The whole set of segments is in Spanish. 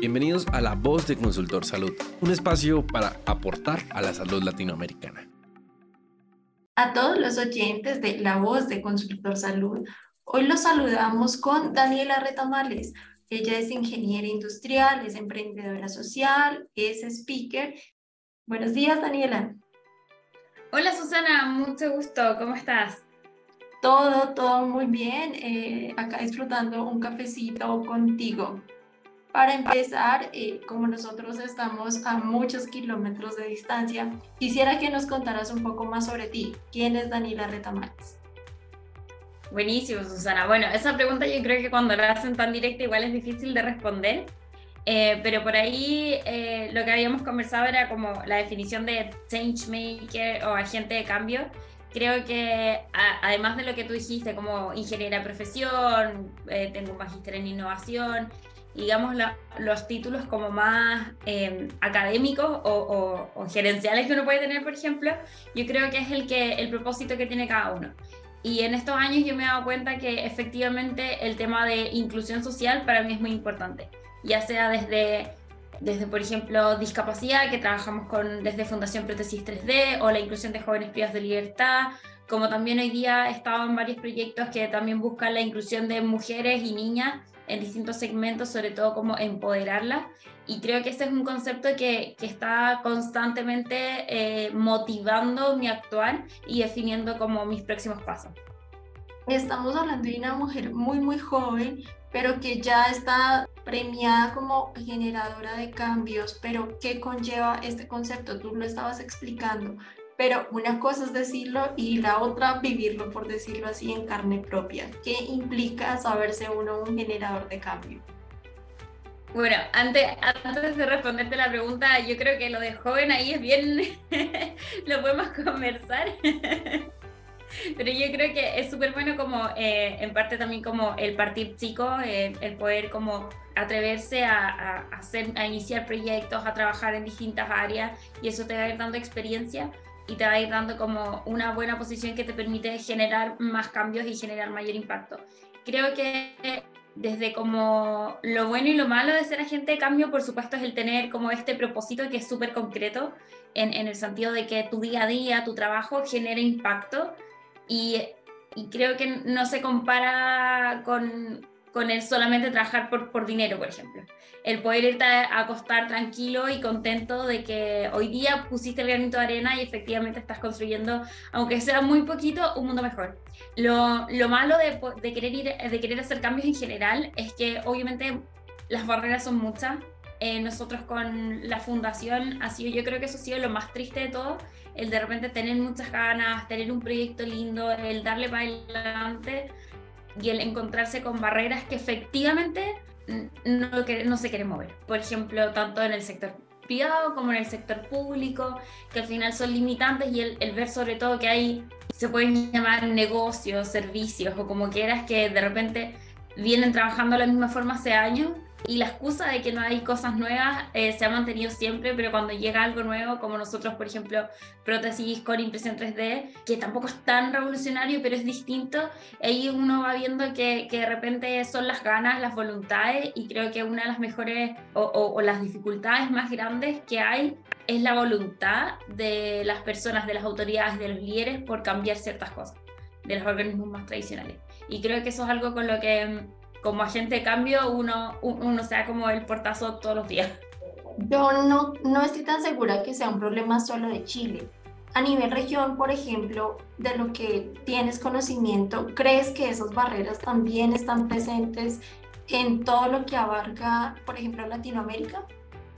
Bienvenidos a La Voz de Consultor Salud, un espacio para aportar a la salud latinoamericana. A todos los oyentes de La Voz de Consultor Salud, hoy los saludamos con Daniela Retamales. Ella es ingeniera industrial, es emprendedora social, es speaker. Buenos días, Daniela. Hola, Susana, mucho gusto. ¿Cómo estás? Todo, todo muy bien. Eh, acá disfrutando un cafecito contigo. Para empezar, eh, como nosotros estamos a muchos kilómetros de distancia, quisiera que nos contaras un poco más sobre ti. ¿Quién es Daniela Retamales? Buenísimo, Susana. Bueno, esa pregunta yo creo que cuando la hacen tan directa igual es difícil de responder, eh, pero por ahí eh, lo que habíamos conversado era como la definición de change maker o agente de cambio. Creo que además de lo que tú dijiste, como ingeniera profesión, tengo un magíster en innovación, digamos, los títulos como más em, académicos o, gerenciales que uno puede tener, por ejemplo, yo creo que es el, que, el propósito que tiene cada uno. Y en estos años yo me he dado cuenta que efectivamente el tema de inclusión social para mí es muy importante, ya sea desde, desde por ejemplo, discapacidad, que trabajamos con, desde Fundación Prótesis 3D, o la inclusión de jóvenes privados de libertad, como también hoy día he estado en varios proyectos que también buscan la inclusión de mujeres y niñas en distintos segmentos, sobre todo como empoderarla. Y creo que ese es un concepto que, que está constantemente eh, motivando mi actuar y definiendo como mis próximos pasos. Estamos hablando de una mujer muy, muy joven, pero que ya está premiada como generadora de cambios. Pero ¿qué conlleva este concepto? Tú lo estabas explicando pero una cosa es decirlo y la otra vivirlo, por decirlo así, en carne propia. ¿Qué implica saberse uno un generador de cambio? Bueno, antes, antes de responderte la pregunta, yo creo que lo de joven ahí es bien, lo podemos conversar. Pero yo creo que es súper bueno como, eh, en parte también como el partir chico, eh, el poder como atreverse a, a, hacer, a iniciar proyectos, a trabajar en distintas áreas y eso te va a ir dando experiencia y te va a ir dando como una buena posición que te permite generar más cambios y generar mayor impacto. Creo que desde como lo bueno y lo malo de ser agente de cambio, por supuesto, es el tener como este propósito que es súper concreto en, en, el sentido de que tu día a día, tu trabajo genere impacto y, y creo que no se compara con, con el solamente trabajar por, por dinero, por ejemplo. El poder irte a acostar tranquilo y contento de que hoy día pusiste el granito de arena y efectivamente estás construyendo, aunque sea muy poquito, un mundo mejor. Lo, lo malo de, de, querer ir, de querer hacer cambios en general es que obviamente las barreras son muchas. Eh, nosotros con la fundación ha sido, yo creo que eso ha sido lo más triste de todo, el de repente tener muchas ganas, tener un proyecto lindo, el darle para adelante, y el encontrarse con barreras que efectivamente no, no se quieren mover. Por ejemplo, tanto en el sector privado como en el sector público, que al final son limitantes y el, el ver sobre todo que hay, se pueden llamar negocios, servicios o como quieras, que de repente vienen trabajando de la misma forma hace años y la excusa de que no hay cosas nuevas eh, se ha mantenido siempre, pero cuando llega algo nuevo, como nosotros, por ejemplo, prótesis con impresión 3D, que tampoco es tan revolucionario, pero es distinto, ahí uno va viendo que, que de repente son las ganas, las voluntades, y creo que una de las mejores o, o, o las dificultades más grandes que hay es la voluntad de las personas, de las autoridades, de los líderes por cambiar ciertas cosas, de los organismos más tradicionales. Y creo que eso es algo con lo que como agente de cambio uno, uno sea como el portazo todos los días. Yo no, no estoy tan segura que sea un problema solo de Chile. A nivel región, por ejemplo, de lo que tienes conocimiento, ¿crees que esas barreras también están presentes en todo lo que abarca, por ejemplo, Latinoamérica?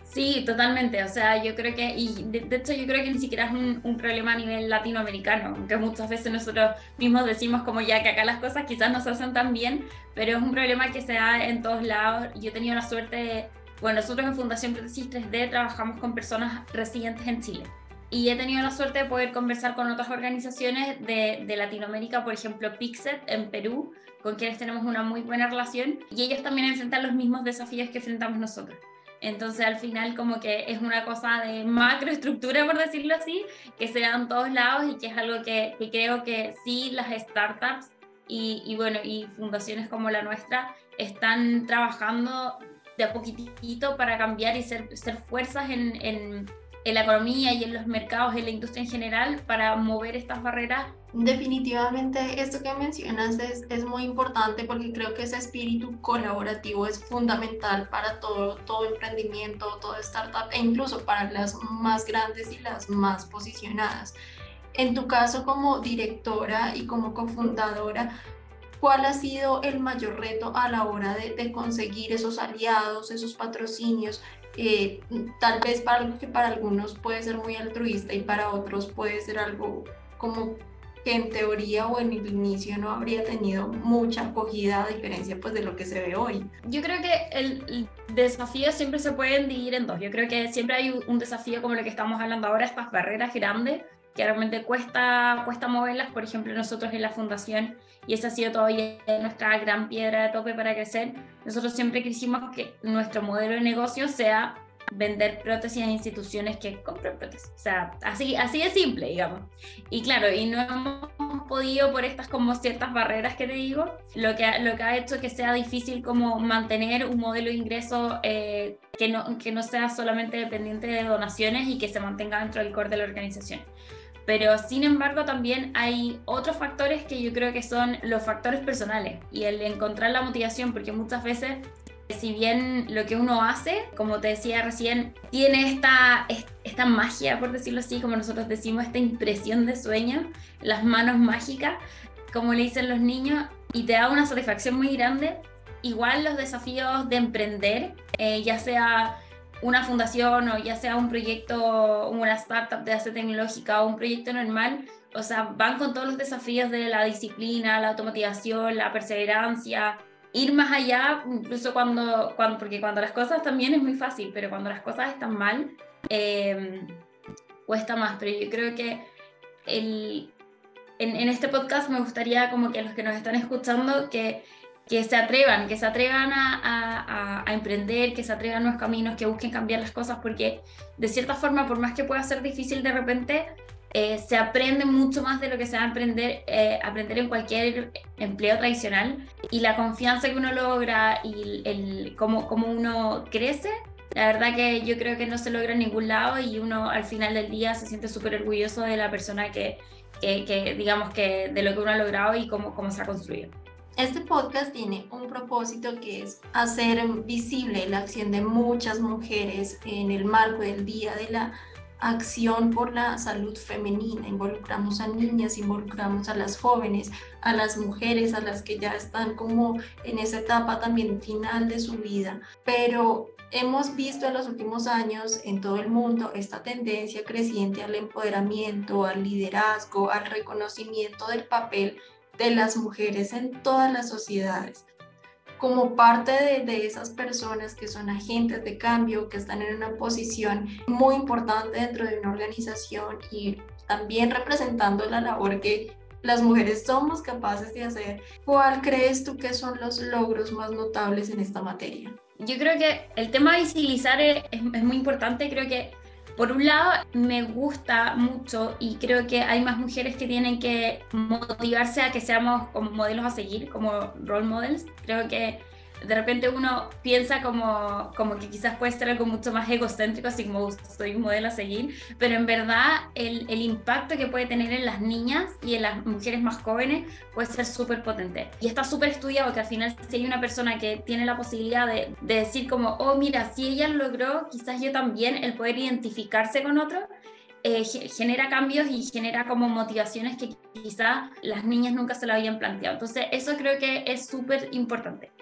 Sí, totalmente. O sea, yo creo que, y de, de hecho yo creo que ni siquiera es un, un, problema a nivel latinoamericano, aunque muchas veces nosotros mismos decimos como ya que acá las cosas quizás no se hacen tan bien, pero es un problema que se da en todos lados. Yo he tenido la suerte de, bueno, nosotros en Fundación Prótesis 3D trabajamos con personas residentes en Chile. Y he tenido la suerte de poder conversar con otras organizaciones de, de Latinoamérica, por ejemplo, Pixet en Perú, con quienes tenemos una muy buena relación, y ellos también enfrentan los mismos desafíos que enfrentamos nosotros. Entonces al final como que es una cosa de macroestructura, por decirlo así, que se da en todos lados y que es algo que, que creo que sí las startups y, y, bueno, y fundaciones como la nuestra están trabajando de a poquitito para cambiar y ser, ser fuerzas en, en, en la economía y en los mercados, en la industria en general, para mover estas barreras Definitivamente esto que mencionas es, es, muy importante porque creo que ese espíritu colaborativo es fundamental para todo, todo emprendimiento, todo startup e incluso para las más grandes y las más posicionadas. En tu caso como directora y como cofundadora, ¿cuál ha sido el mayor reto a la hora de, conseguir esos aliados, esos patrocinios? Eh, tal vez para, para algunos puede ser muy altruista y para otros puede ser algo como que en teoría o en el inicio no habría tenido mucha acogida a diferencia pues de lo que se ve hoy. Yo creo que el, desafío siempre se pueden dividir en dos. Yo creo que siempre hay un desafío como lo que estamos hablando ahora, estas barreras grandes que realmente cuesta, cuesta moverlas. Por ejemplo, nosotros en la fundación, y esa ha sido todavía nuestra gran piedra de tope para crecer, nosotros siempre quisimos que nuestro modelo de negocio sea vender prótesis a instituciones que compren prótesis. O sea, así, así de simple, digamos. Y claro, y no hemos podido por estas como ciertas barreras que te digo, lo que, lo que ha hecho que sea difícil como mantener un modelo de ingreso eh, que, no, que no sea solamente dependiente de donaciones y que se mantenga dentro del core de la organización. Pero sin embargo también hay otros factores que yo creo que son los factores personales y el encontrar la motivación, porque muchas veces si bien lo que uno hace, como te decía recién, tiene esta, esta magia, por decirlo así, como nosotros decimos, esta impresión de sueño, las manos mágicas, como le dicen los niños, y te da una satisfacción muy grande. Igual los desafíos de emprender, eh, ya sea una fundación o ya sea un proyecto, una startup de base tecnológica o un proyecto normal, o sea, van con todos los desafíos de la disciplina, la automatización, la perseverancia, ir más allá, incluso cuando, cuando, porque cuando las cosas también es muy fácil, pero cuando las cosas están mal, em, cuesta más. Pero yo creo que el, en, este podcast me gustaría como que los que nos están escuchando, que, que se atrevan, que se atrevan a, a, a, emprender, que se atrevan a nuevos caminos, que busquen cambiar las cosas, porque de cierta forma, por más que pueda ser difícil de repente, eh, se aprende mucho más de lo que se va a aprender, eh, aprender en cualquier empleo tradicional y la confianza que uno logra y el, cómo, cómo uno crece, la verdad que yo creo que no se logra en ningún lado y uno al final del día se siente súper orgulloso de la persona que, que, digamos que de lo que uno ha logrado y cómo, cómo se ha construido. Este podcast tiene un propósito que es hacer visible la acción de muchas mujeres en el marco del Día de la acción por la salud femenina, involucramos a niñas, involucramos a las jóvenes, a las mujeres, a las que ya están como en esa etapa también final de su vida, pero hemos visto en los últimos años en todo el mundo esta tendencia creciente al empoderamiento, al liderazgo, al reconocimiento del papel de las mujeres en todas las sociedades como parte de, esas personas que son agentes de cambio, que están en una posición muy importante dentro de una organización y también representando la labor que las mujeres somos capaces de hacer. ¿Cuál crees tú que son los logros más notables en esta materia? Yo creo que el tema de visibilizar es, es muy importante. Creo que por un lado, me gusta mucho y creo que hay más mujeres que tienen que motivarse a que seamos como modelos a seguir, como role models. Creo que de repente uno piensa como, como que quizás puede ser algo mucho más egocéntrico, así como soy un modelo a seguir, pero en verdad el, el impacto que puede tener en las niñas y en las mujeres más jóvenes puede ser súper potente. Y está súper estudiado que al final si hay una persona que tiene la posibilidad de, de decir como, oh mira, si ella lo logró, quizás yo también, el poder identificarse con otro, eh, genera cambios y genera como motivaciones que quizás las niñas nunca se lo habían planteado. Entonces, eso creo que es súper importante.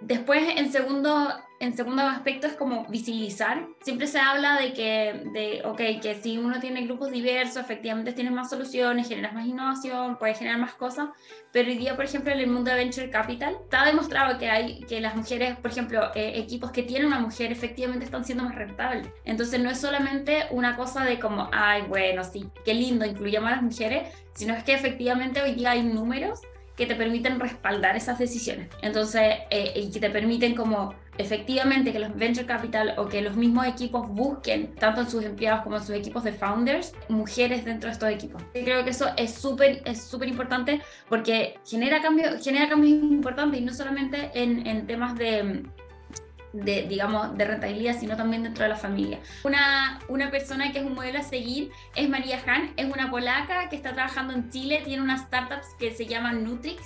Después, en segundo, en segundo aspecto, es como visibilizar. Siempre se habla de que, de, okay, que si uno tiene grupos diversos, efectivamente tienes más soluciones, generas más innovación, puedes generar más cosas. Pero hoy día, por ejemplo, en el mundo de Venture Capital, está demostrado que hay que las mujeres, por ejemplo, eh, equipos que tienen una mujer, efectivamente están siendo más rentables. Entonces, no es solamente una cosa de como, ay, bueno, sí, qué lindo, incluyamos a las mujeres, sino es que efectivamente hoy día hay números que te permiten respaldar esas decisiones. Entonces, eh, y que te permiten como efectivamente que los venture capital o que los mismos equipos busquen, tanto en sus empleados como en sus equipos de founders, mujeres dentro de estos equipos. Y creo que eso es súper es súper importante porque genera, cambio, genera cambios importantes y no solamente en, en temas de de, digamos, de rentabilidad, sino también dentro de la familia. Una, una persona que es un modelo a seguir es María Han, es una polaca que está trabajando en Chile, tiene unas startups que se llaman Nutrix,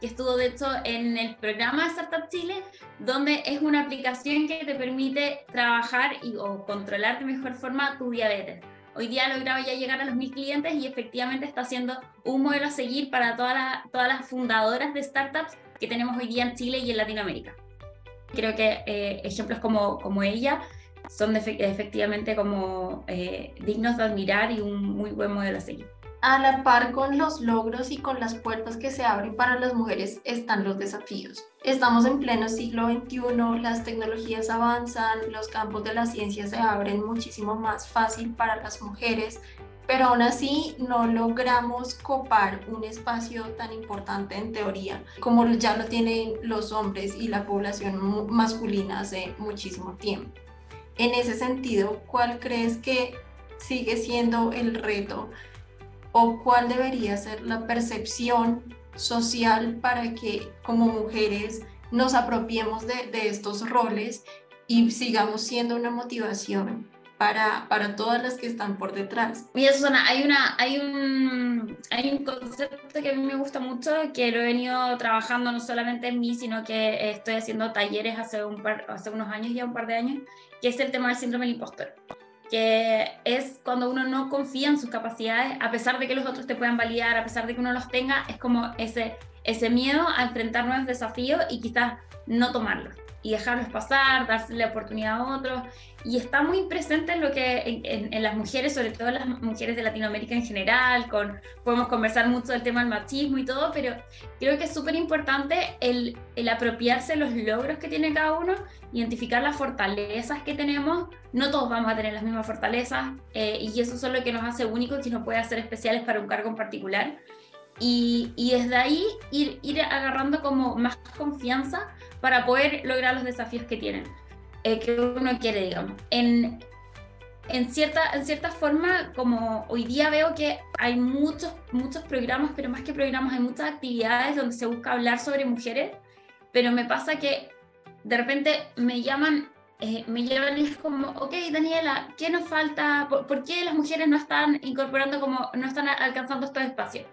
que estuvo de hecho en el programa Startup Chile, donde es una aplicación que te permite trabajar y, o controlar de mejor forma tu diabetes. Hoy día ha logrado ya llegar a los mil clientes y efectivamente está siendo un modelo a seguir para todas las, todas las fundadoras de startups que tenemos hoy día en Chile y en Latinoamérica. Creo que eh, ejemplos como, como ella son efectivamente como eh, dignos de admirar y un muy buen modelo a seguir. A la par con los logros y con las puertas que se abren para las mujeres están los desafíos. Estamos en pleno siglo XXI, las tecnologías avanzan, los campos de la ciencia se abren muchísimo más fácil para las mujeres, pero aún así no logramos copar un espacio tan importante en teoría como ya lo tienen los hombres y la población masculina hace muchísimo tiempo. En ese sentido, ¿cuál crees que sigue siendo el reto o cuál debería ser la percepción social para que como mujeres nos apropiemos de, de estos roles y sigamos siendo una motivación para, para todas las que están por detrás. Mira, Susana, hay, una, hay, un, hay un concepto que a mí me gusta mucho, que lo he venido trabajando no solamente en mí, sino que estoy haciendo talleres hace, un par, hace unos años, ya un par de años, que es el tema del síndrome del impostor que es cuando uno no confía en sus capacidades, a pesar de que los otros te puedan validar, a pesar de que uno los tenga, es como ese, ese miedo a enfrentar nuevos desafíos y quizás no tomarlos y dejarlos pasar, darse la oportunidad a otros. Y está muy presente en lo que en, las mujeres, sobre todo las mujeres de Latinoamérica en general, con, podemos conversar mucho del tema del machismo y todo, pero creo que es súper importante el, apropiarse los logros que tiene cada uno, identificar las fortalezas que tenemos. No todos vamos a tener las mismas fortalezas eh, y eso es lo que nos hace únicos y nos puede hacer especiales para un cargo en particular. Y, y, desde ahí ir, ir agarrando como más confianza para poder lograr los desafíos que tienen, eh, que uno quiere, digamos. En, en, cierta, en cierta forma, como hoy día veo que hay muchos, muchos programas, pero más que programas, hay muchas actividades donde se busca hablar sobre mujeres, pero me pasa que de repente me llaman eh, me llaman y es como, ok, Daniela, ¿qué nos falta? ¿Por, ¿Por, qué las mujeres no están incorporando como, no están alcanzando estos espacios?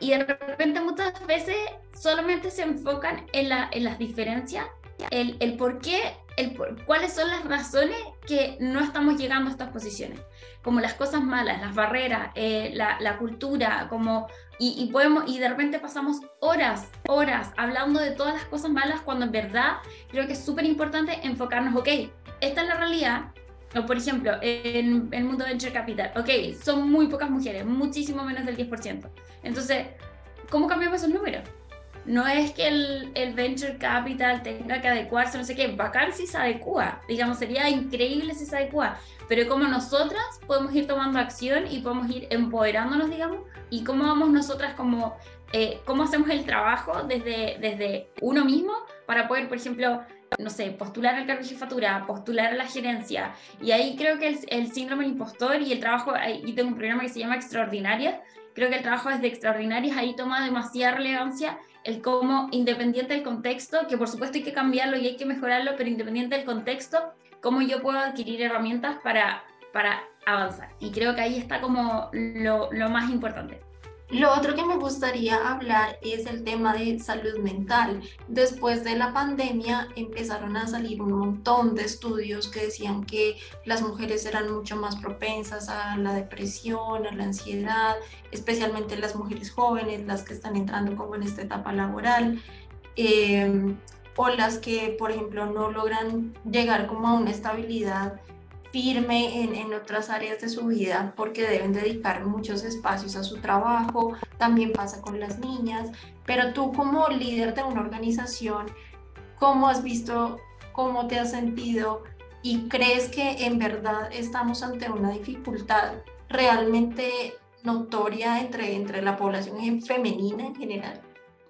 Y de repente muchas veces solamente se enfocan en, la, en las diferencias, el, el por qué, el cuáles son las razones que no estamos llegando a estas posiciones, como las cosas malas, las barreras, eh, la, la, cultura, como, y, y, podemos, y de repente pasamos horas, horas hablando de todas las cosas malas cuando en verdad creo que es súper importante enfocarnos, ok, esta es la realidad, o por ejemplo, en el mundo de venture capital, ok, son muy pocas mujeres, muchísimo menos del 10%. Entonces, ¿cómo cambiamos esos números? No es que el, el, venture capital tenga que adecuarse, no sé qué, bacán si se adecua, digamos, sería increíble si se adecua, pero cómo nosotras podemos ir tomando acción y podemos ir empoderándonos, digamos, y cómo vamos nosotras como, eh, cómo hacemos el trabajo desde, desde uno mismo para poder, por ejemplo, no sé, postular al cargo de jefatura, postular a la gerencia. Y ahí creo que el, síndrome del impostor y el trabajo, y tengo un programa que se llama Extraordinaria, creo que el trabajo desde Extraordinarias ahí toma demasiada relevancia el cómo, independiente del contexto, que por supuesto hay que cambiarlo y hay que mejorarlo, pero independiente del contexto, cómo yo puedo adquirir herramientas para, para avanzar. Y creo que ahí está como lo, lo más importante. Lo otro que me gustaría hablar es el tema de salud mental. Después de la pandemia empezaron a salir un montón de estudios que decían que las mujeres eran mucho más propensas a la depresión, a la ansiedad, especialmente las mujeres jóvenes, las que están entrando como en esta etapa laboral. Eh, o las que, por ejemplo, no logran llegar como a una estabilidad firme en, en, otras áreas de su vida porque deben dedicar muchos espacios a su trabajo, también pasa con las niñas, pero tú como líder de una organización, ¿cómo has visto, cómo te has sentido y crees que en verdad estamos ante una dificultad realmente notoria entre, entre la población femenina en general?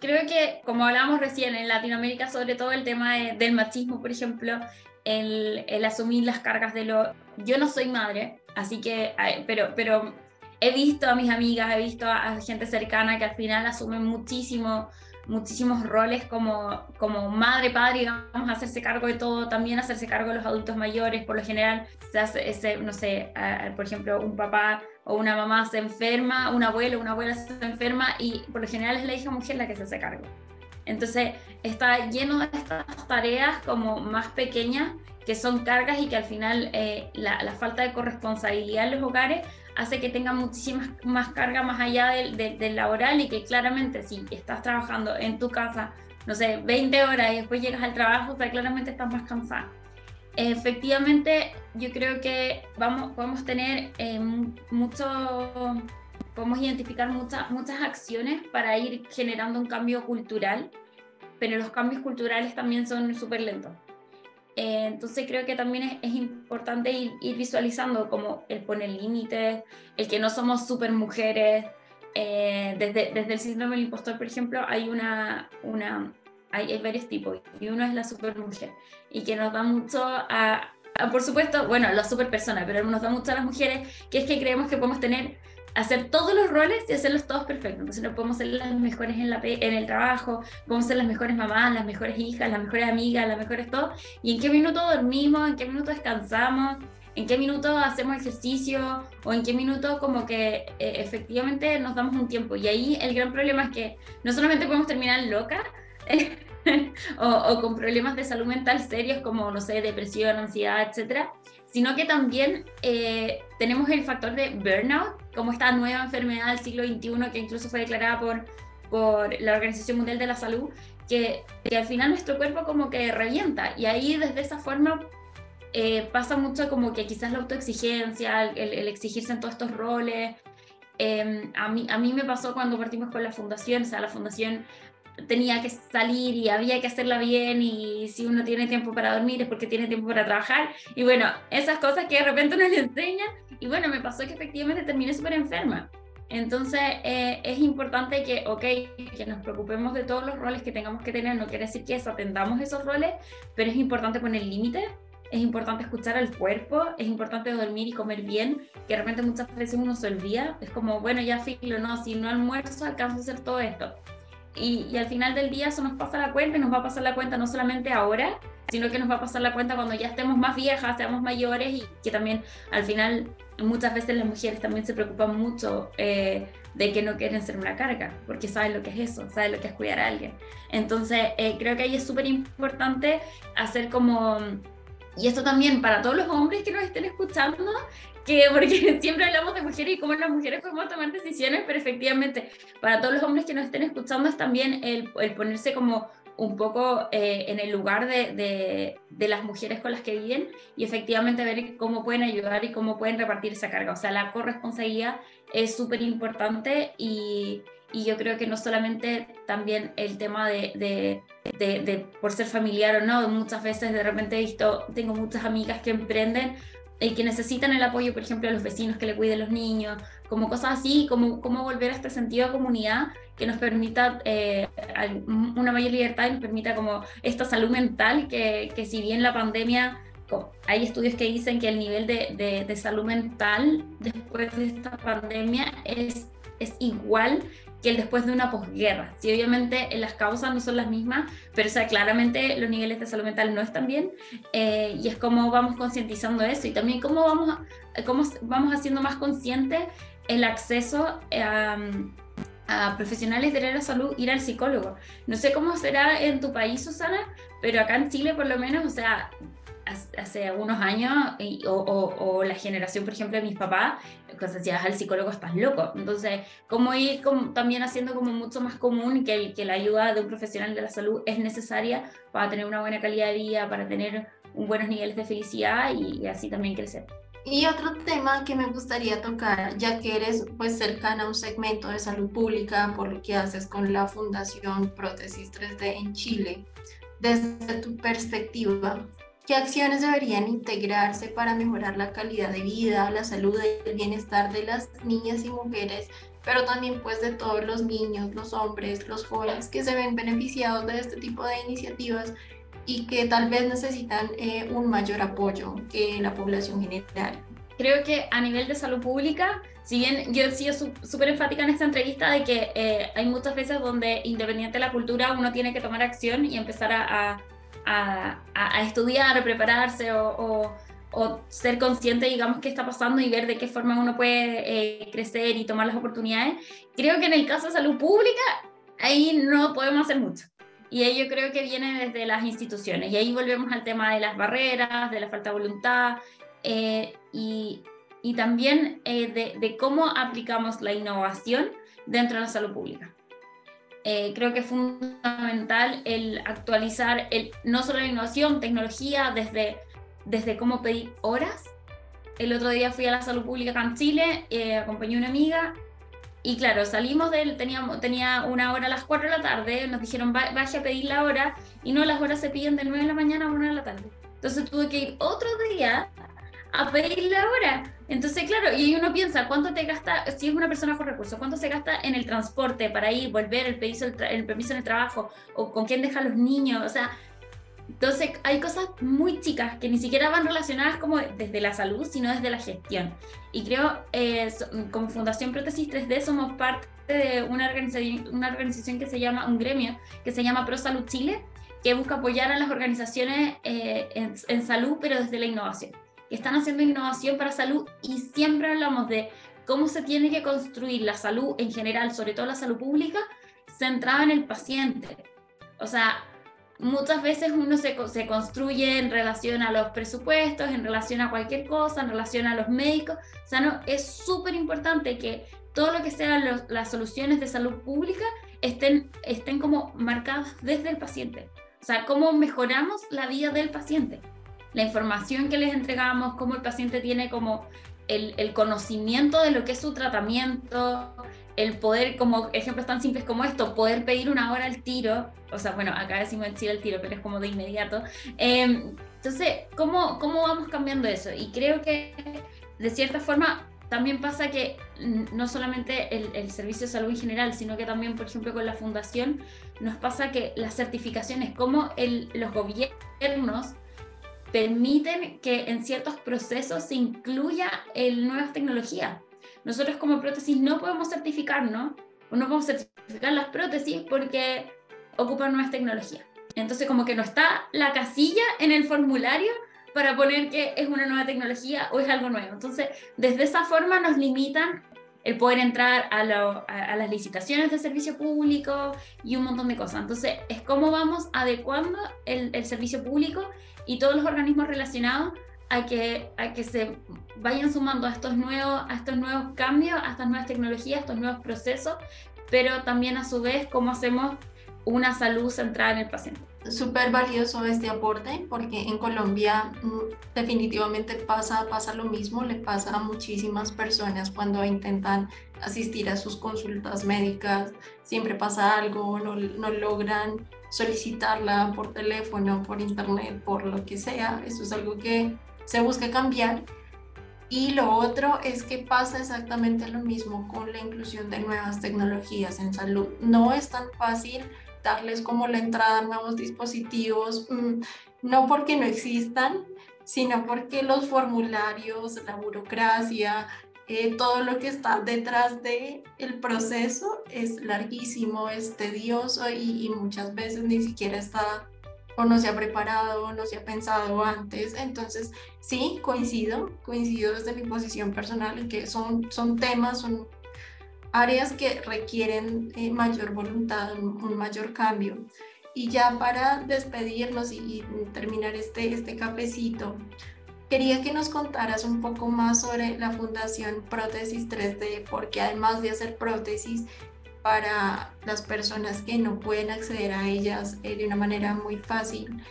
Creo que, como hablábamos recién, en Latinoamérica, sobre todo el tema de, del machismo, por ejemplo, el, asumir las cargas de lo... Yo no soy madre, así que, pero, pero he visto a mis amigas, he visto a, gente cercana que al final asumen muchísimo muchísimos roles como, como madre, padre, a hacerse cargo de todo, también hacerse cargo de los adultos mayores. Por lo general, se hace ese, no sé, por ejemplo, un papá o una mamá se enferma, un abuelo una abuela se enferma y por lo general es la hija mujer la que se hace cargo. Entonces está lleno de estas tareas como más pequeñas que son cargas y que al final eh, la, falta de corresponsabilidad en los hogares hace que tengan muchísimas más carga más allá del, laboral y que claramente si estás trabajando en tu casa, no sé, 20 horas y después llegas al trabajo, o claramente estás más cansada. Efectivamente, yo creo que vamos, podemos tener eh, mucho, podemos identificar muchas muchas acciones para ir generando un cambio cultural, pero los cambios culturales también son súper lentos. Eh, entonces creo que también es, importante ir, visualizando como el poner límites, el que no somos super mujeres. Eh, desde, desde el síndrome del impostor, por ejemplo, hay una, una hay, varios tipos y uno es la super mujer y que nos da mucho a, a por supuesto, bueno, la super persona, pero nos da mucho a las mujeres, que es que creemos que podemos tener hacer todos los roles y hacerlos todos perfectos. Entonces no podemos ser las mejores en, la, en el trabajo, podemos ser las mejores mamás, las mejores hijas, las mejores amigas, las mejores todo. ¿Y en qué minuto dormimos? ¿En qué minuto descansamos? ¿En qué minuto hacemos ejercicio? ¿O en qué minuto como que eh, efectivamente nos damos un tiempo? Y ahí el gran problema es que no solamente podemos terminar loca, o, o, con problemas de salud mental serios como, no sé, depresión, ansiedad, etcétera, sino que también eh, tenemos el factor de burnout, como esta nueva enfermedad del siglo XXI que incluso fue declarada por, por la Organización Mundial de la Salud, que, que al final nuestro cuerpo como que revienta y ahí desde esa forma eh, pasa mucho como que quizás la autoexigencia, el, exigirse en todos estos roles. Em, a, mí, a mí me pasó cuando partimos con la fundación, o sea, la fundación tenía que salir y había que hacerla bien y si uno tiene tiempo para dormir es porque tiene tiempo para trabajar. Y bueno, esas cosas que de repente uno le enseña y bueno, me pasó que efectivamente terminé súper enferma. Entonces eh, es importante que, ok, que nos preocupemos de todos los roles que tengamos que tener, no quiere decir que desatendamos esos roles, pero es importante poner límites, es importante escuchar al cuerpo, es importante dormir y comer bien, que de repente muchas veces uno se olvida, es como, bueno, ya filo, no, si no almuerzo alcanzo a hacer todo esto y, al final del día eso nos pasa la cuenta y nos va a pasar la cuenta no solamente ahora, sino que nos va a pasar la cuenta cuando ya estemos más viejas, seamos mayores y que también al final muchas veces las mujeres también se preocupan mucho eh, de que no quieren ser una carga, porque saben lo que es eso, saben lo que es cuidar a alguien. Entonces eh, creo que ahí es súper importante hacer como... Y esto también para todos los hombres que nos estén escuchando, que porque siempre hablamos de mujeres y cómo las mujeres podemos tomar decisiones, pero efectivamente para todos los hombres que nos estén escuchando es también el, ponerse como un poco eh, en el lugar de, de, de, las mujeres con las que viven y efectivamente ver cómo pueden ayudar y cómo pueden repartir esa carga. O sea, la corresponsabilidad es súper importante y, y, yo creo que no solamente también el tema de, de, por ser familiar o no, muchas veces de repente he visto, tengo muchas amigas que emprenden y que necesitan el apoyo, por ejemplo, de los vecinos que le cuiden los niños, como cosas así, como cómo volver a este sentido de comunidad que nos permita eh, una mayor libertad y nos permita como esta salud mental que, que si bien la pandemia, hay estudios que dicen que el nivel de, de, de salud mental después de esta pandemia es, es igual que el después de una posguerra. Sí, obviamente las causas no son las mismas, pero o sea, claramente los niveles de salud mental no están bien eh, y es como vamos concientizando eso y también cómo vamos, cómo vamos haciendo más consciente el acceso a, a profesionales de la salud ir al psicólogo. No sé cómo será en tu país, Susana, pero acá en Chile por lo menos, o sea, hace unos años, o, la generación, por ejemplo, de mis papás, cuando decías al psicólogo estás loco. Entonces, cómo ir también haciendo como mucho más común que, que la ayuda de un profesional de la salud es necesaria para tener una buena calidad de vida, para tener buenos niveles de felicidad y, así también crecer. Y otro tema que me gustaría tocar, ya que eres pues cercana a un segmento de salud pública por lo que haces con la Fundación Prótesis 3D en Chile, desde tu perspectiva, ¿Qué acciones deberían integrarse para mejorar la calidad de vida, la salud y el bienestar de las niñas y mujeres, pero también pues de todos los niños, los hombres, los jóvenes que se ven beneficiados de este tipo de iniciativas y que tal vez necesitan eh, un mayor apoyo que la población general? creo que a nivel de salud pública, si bien yo he sido súper enfática en esta entrevista de que eh, hay muchas veces donde independiente de la cultura uno tiene que tomar acción y empezar a, a, a, estudiar, prepararse o, o, ser consciente, digamos, qué está pasando y ver de qué forma uno puede eh, crecer y tomar las oportunidades. Creo que en el caso de salud pública, ahí no podemos hacer mucho. Y ahí yo creo que viene desde las instituciones. Y ahí volvemos al tema de las barreras, de la falta de voluntad eh, y, también eh, de, cómo aplicamos la innovación dentro de la salud pública. Eh, creo que es fundamental el actualizar el, no solo la innovación, tecnología, desde, desde cómo pedir horas. El otro día fui a la salud pública acá en Chile, acompañé a una amiga y claro, salimos de él, teníamos, tenía una hora a las 4 de la tarde, nos dijeron vaya a pedir la hora y no, las horas se piden de 9 de la mañana a 1 de la tarde. Entonces tuve que ir otro día a pedir la hora. Entonces, claro, y uno piensa, ¿cuánto te gasta, si es una persona con recursos, cuánto se gasta en el transporte para ir, volver, el permiso, el, permiso en el trabajo, o con quién deja a los niños? O sea, entonces hay cosas muy chicas que ni siquiera van relacionadas como desde la salud, sino desde la gestión. Y creo, eh, como Fundación Prótesis 3D somos parte de una organización, una organización que se llama, un gremio, que se llama Pro Salud Chile, que busca apoyar a las organizaciones eh, en, en salud, pero desde la innovación que están haciendo innovación para salud y siempre hablamos de cómo se tiene que construir la salud en general, sobre todo la salud pública, centrada en el paciente. O sea, muchas veces uno se, se, construye en relación a los presupuestos, en relación a cualquier cosa, en relación a los médicos. O sea, no, es súper importante que todo lo que sean las soluciones de salud pública estén, estén como marcadas desde el paciente. O sea, cómo mejoramos la vida del paciente la información que les entregamos, cómo el paciente tiene como el, el, conocimiento de lo que es su tratamiento, el poder, como ejemplos tan simples como esto, poder pedir una hora al tiro, o sea, bueno, acá decimos el tiro, pero es como de inmediato. Eh, entonces, ¿cómo, ¿cómo vamos cambiando eso? Y creo que de cierta forma también pasa que no solamente el, el, servicio de salud en general, sino que también, por ejemplo, con la fundación, nos pasa que las certificaciones, como el, los gobiernos permiten que en ciertos procesos se incluya el nuevas tecnologías. Nosotros como prótesis no podemos certificarnos, o no podemos certificar las prótesis porque ocupan nuevas tecnologías. Entonces como que no está la casilla en el formulario para poner que es una nueva tecnología o es algo nuevo. Entonces, desde esa forma nos limitan el poder entrar a, las licitaciones de servicio público y un montón de cosas. Entonces, es cómo vamos adecuando el, el servicio público y todos los organismos relacionados a que, a que se vayan sumando a estos, nuevos, a estos nuevos cambios, a estas nuevas tecnologías, a estos nuevos procesos, pero también a su vez cómo hacemos una salud centrada en el paciente. Súper valioso este aporte porque en Colombia mm, definitivamente pasa, pasa lo mismo, le pasa a muchísimas personas cuando intentan asistir a sus consultas médicas, siempre pasa algo, no, no logran solicitarla por teléfono, por internet, por lo que sea. Eso es algo que se busca cambiar. Y lo otro es que pasa exactamente lo mismo con la inclusión de nuevas tecnologías en salud. No es tan fácil darles como la entrada a nuevos dispositivos, mm, no porque no existan, sino porque los formularios, la burocracia, eh, todo lo que está detrás de el proceso es larguísimo, es tedioso y, y, muchas veces ni siquiera está o no se ha preparado o no se ha pensado antes. Entonces, sí, coincido, coincido desde mi posición personal en que son, son temas, son áreas que requieren eh, mayor voluntad, un, un, mayor cambio. Y ya para despedirnos y, y terminar este, este cafecito, Quería que nos contaras un poco más sobre la Fundación Prótesis 3D, porque además de hacer prótesis para las personas que no pueden acceder a ellas eh, de una manera muy fácil,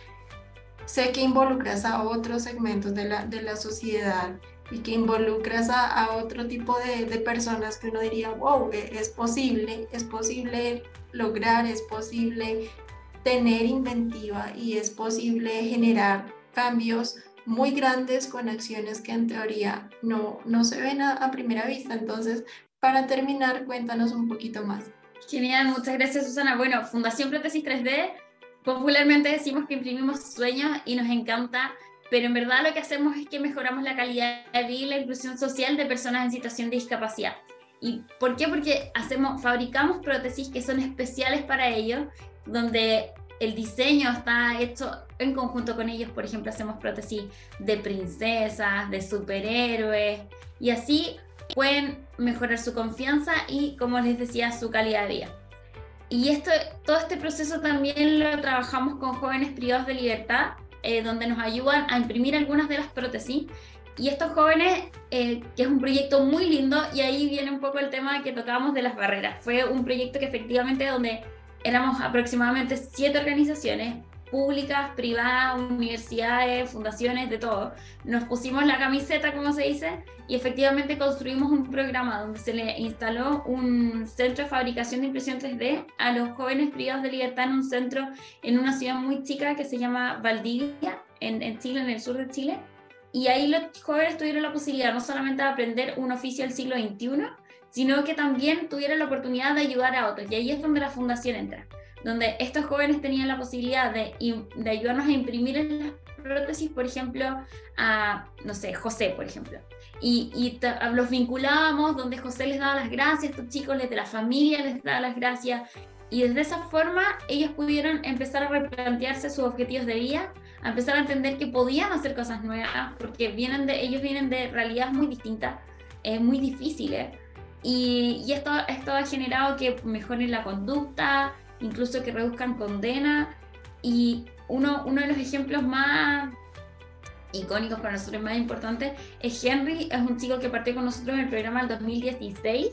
sé que involucras a otros segmentos de la, de la sociedad y que involucras a, a otro tipo de, de, personas que uno diría, wow, e, es posible, es posible lograr, es posible tener inventiva y es posible generar cambios muy grandes con acciones que en teoría no, no se ven a, primera vista. Entonces, para terminar, cuéntanos un poquito más. Genial, muchas gracias Susana. Bueno, Fundación Prótesis 3D, popularmente decimos que imprimimos sueños y nos encanta pero en verdad lo que hacemos es que mejoramos la calidad de vida y la inclusión social de personas en situación de discapacidad. ¿Y por qué? Porque hacemos, fabricamos prótesis que son especiales para ellos, donde el diseño está hecho en conjunto con ellos. Por ejemplo, hacemos prótesis de princesas, de superhéroes, y así pueden mejorar su confianza y, como les decía, su calidad de vida. Y esto, todo este proceso también lo trabajamos con jóvenes privados de libertad, eh, donde nos ayudan a imprimir algunas de las prótesis. Y estos jóvenes, eh, que es un proyecto muy lindo, y ahí viene un poco el tema que tocábamos de las barreras. Fue un proyecto que efectivamente donde éramos aproximadamente siete organizaciones, públicas, privadas, universidades, fundaciones, de todo. Nos pusimos la camiseta, como se dice, y efectivamente construimos un programa donde se le instaló un centro de fabricación de impresión 3D a los jóvenes privados de libertad en un centro en una ciudad muy chica que se llama Valdivia, en, en Chile, en el sur de Chile. Y ahí los jóvenes tuvieron la posibilidad no solamente de aprender un oficio del siglo XXI, sino que también tuvieron la oportunidad de ayudar a otros. Y ahí es donde la fundación entra donde estos jóvenes tenían la posibilidad de, ayudarnos a imprimir en las prótesis, por ejemplo, a, no sé, José, por ejemplo. Y, los vinculábamos, donde José les daba las gracias, estos chicos de la familia les daba las gracias, y desde esa forma ellos pudieron empezar a replantearse sus objetivos de vida, a empezar a entender que podían hacer cosas nuevas, porque vienen de, ellos vienen de realidades muy distintas, eh, muy difíciles, y, esto ha generado que mejoren la conducta, incluso que reduzcan condena. Y uno, uno de los ejemplos más icónicos para nosotros, más importantes, es Henry, es un chico que partió con nosotros en el programa del 2016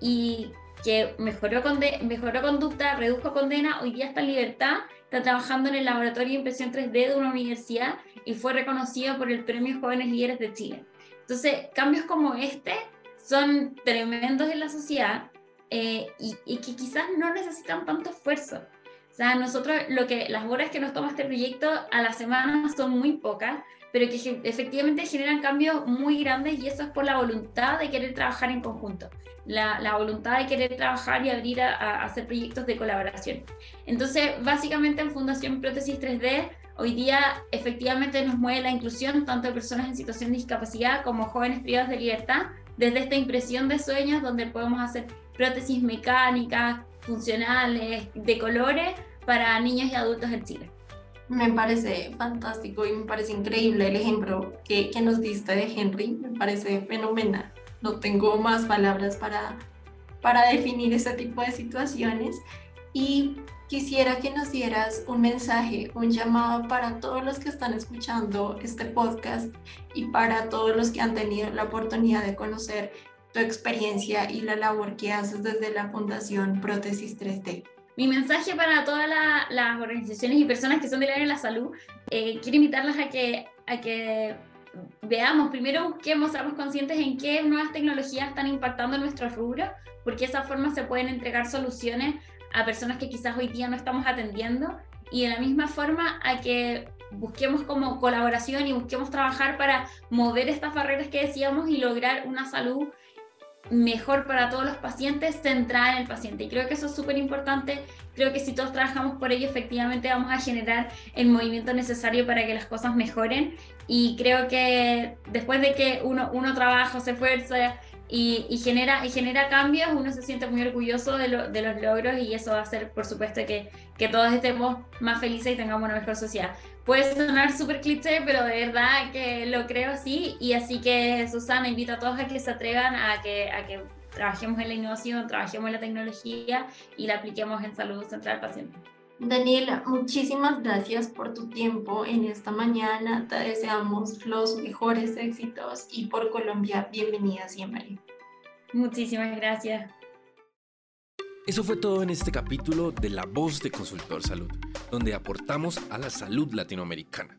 y que mejoró, mejoró conducta, redujo condena, hoy día está en libertad, está trabajando en el laboratorio de impresión 3D de una universidad y fue reconocido por el Premio Jóvenes Líderes de Chile. Entonces, cambios como este son tremendos en la sociedad eh, y, que quizás no necesitan tanto esfuerzo. O sea, nosotros, lo que, las horas que nos toma este proyecto a la semana son muy pocas, pero que efectivamente generan cambios muy grandes y eso es por la voluntad de querer trabajar en conjunto, la, la voluntad de querer trabajar y abrir a, a, hacer proyectos de colaboración. Entonces, básicamente en Fundación Prótesis 3D, hoy día efectivamente nos mueve la inclusión tanto de personas en situación de discapacidad como jóvenes privados de libertad, desde esta impresión de sueños donde podemos hacer prótesis mecánicas, funcionales, de colores para niños y adultos en Chile. Me parece fantástico y me parece increíble el ejemplo que, que nos diste de Henry, me parece fenomenal. No tengo más palabras para, para definir este tipo de situaciones y quisiera que nos dieras un mensaje, un llamado para todos los que están escuchando este podcast y para todos los que han tenido la oportunidad de conocer tu experiencia y la labor que haces desde la Fundación Prótesis 3D. Mi mensaje para todas las organizaciones y personas que son del área de la salud, eh, quiero invitarlas a que, a que veamos, primero busquemos, seamos conscientes en qué nuevas tecnologías están impactando nuestro rubro, porque de esa forma se pueden entregar soluciones a personas que quizás hoy día no estamos atendiendo y de la misma forma a que busquemos como colaboración y busquemos trabajar para mover estas barreras que decíamos y lograr una salud mejor para todos los pacientes, centrada en el paciente. Y creo que eso es súper importante. Creo que si todos trabajamos por ello, efectivamente vamos a generar el movimiento necesario para que las cosas mejoren. Y creo que después de que uno, uno trabaja, se esfuerza y, y, genera, y genera cambios, uno se siente muy orgulloso de, lo, de los logros y eso va a hacer, por supuesto, que, que todos estemos más felices y tengamos una mejor sociedad. Puede sonar súper cliché, pero de verdad que lo creo así. Y así que, Susana, invito a todos a que se atrevan a que, a que trabajemos en la innovación, trabajemos en la tecnología y la apliquemos en salud central paciente. Daniela, muchísimas gracias por tu tiempo en esta mañana. Te deseamos los mejores éxitos y por Colombia, bienvenida siempre. Muchísimas gracias. Eso fue todo en este capítulo de La Voz de Consultor Salud, donde aportamos a la salud latinoamericana.